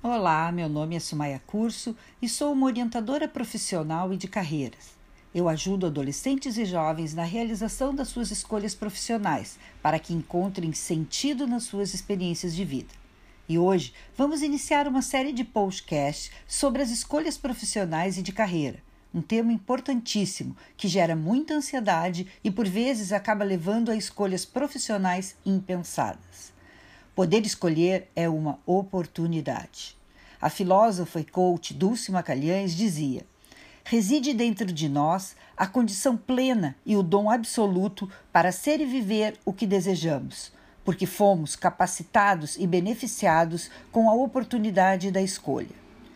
Olá, meu nome é Sumaya Curso e sou uma orientadora profissional e de carreiras. Eu ajudo adolescentes e jovens na realização das suas escolhas profissionais para que encontrem sentido nas suas experiências de vida. E hoje vamos iniciar uma série de podcasts sobre as escolhas profissionais e de carreira, um tema importantíssimo que gera muita ansiedade e por vezes acaba levando a escolhas profissionais impensadas. Poder escolher é uma oportunidade. A filósofa e coach Dulce Macalhães dizia: reside dentro de nós a condição plena e o dom absoluto para ser e viver o que desejamos, porque fomos capacitados e beneficiados com a oportunidade da escolha.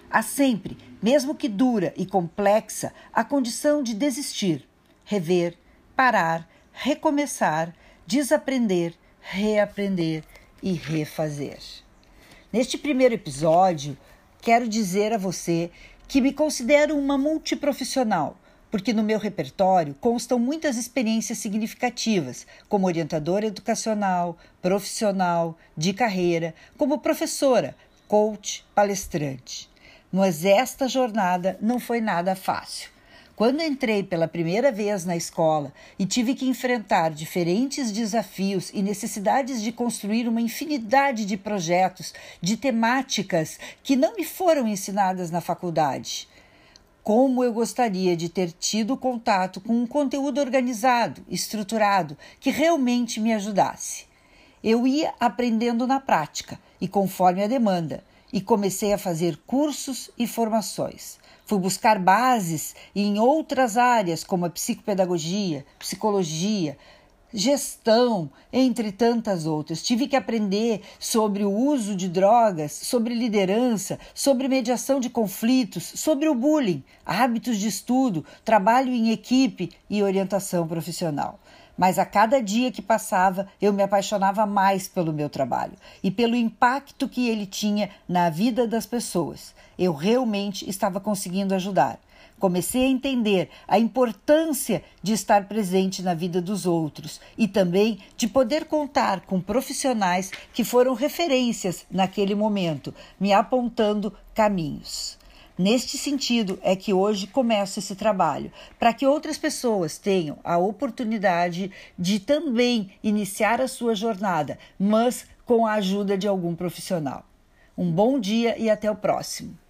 Há sempre, mesmo que dura e complexa, a condição de desistir, rever, parar, recomeçar, desaprender, reaprender e refazer. Neste primeiro episódio, quero dizer a você que me considero uma multiprofissional, porque no meu repertório constam muitas experiências significativas, como orientadora educacional, profissional, de carreira, como professora, coach, palestrante. Mas esta jornada não foi nada fácil. Quando entrei pela primeira vez na escola e tive que enfrentar diferentes desafios e necessidades de construir uma infinidade de projetos, de temáticas que não me foram ensinadas na faculdade. Como eu gostaria de ter tido contato com um conteúdo organizado, estruturado, que realmente me ajudasse. Eu ia aprendendo na prática e conforme a demanda, e comecei a fazer cursos e formações. Fui buscar bases em outras áreas, como a psicopedagogia, psicologia, gestão, entre tantas outras. Tive que aprender sobre o uso de drogas, sobre liderança, sobre mediação de conflitos, sobre o bullying, hábitos de estudo, trabalho em equipe e orientação profissional mas a cada dia que passava eu me apaixonava mais pelo meu trabalho e pelo impacto que ele tinha na vida das pessoas. Eu realmente estava conseguindo ajudar. Comecei a entender a importância de estar presente na vida dos outros e também de poder contar com profissionais que foram referências naquele momento, me apontando caminhos. Neste sentido é que hoje começo esse trabalho, para que outras pessoas tenham a oportunidade de também iniciar a sua jornada, mas com a ajuda de algum profissional. Um bom dia e até o próximo.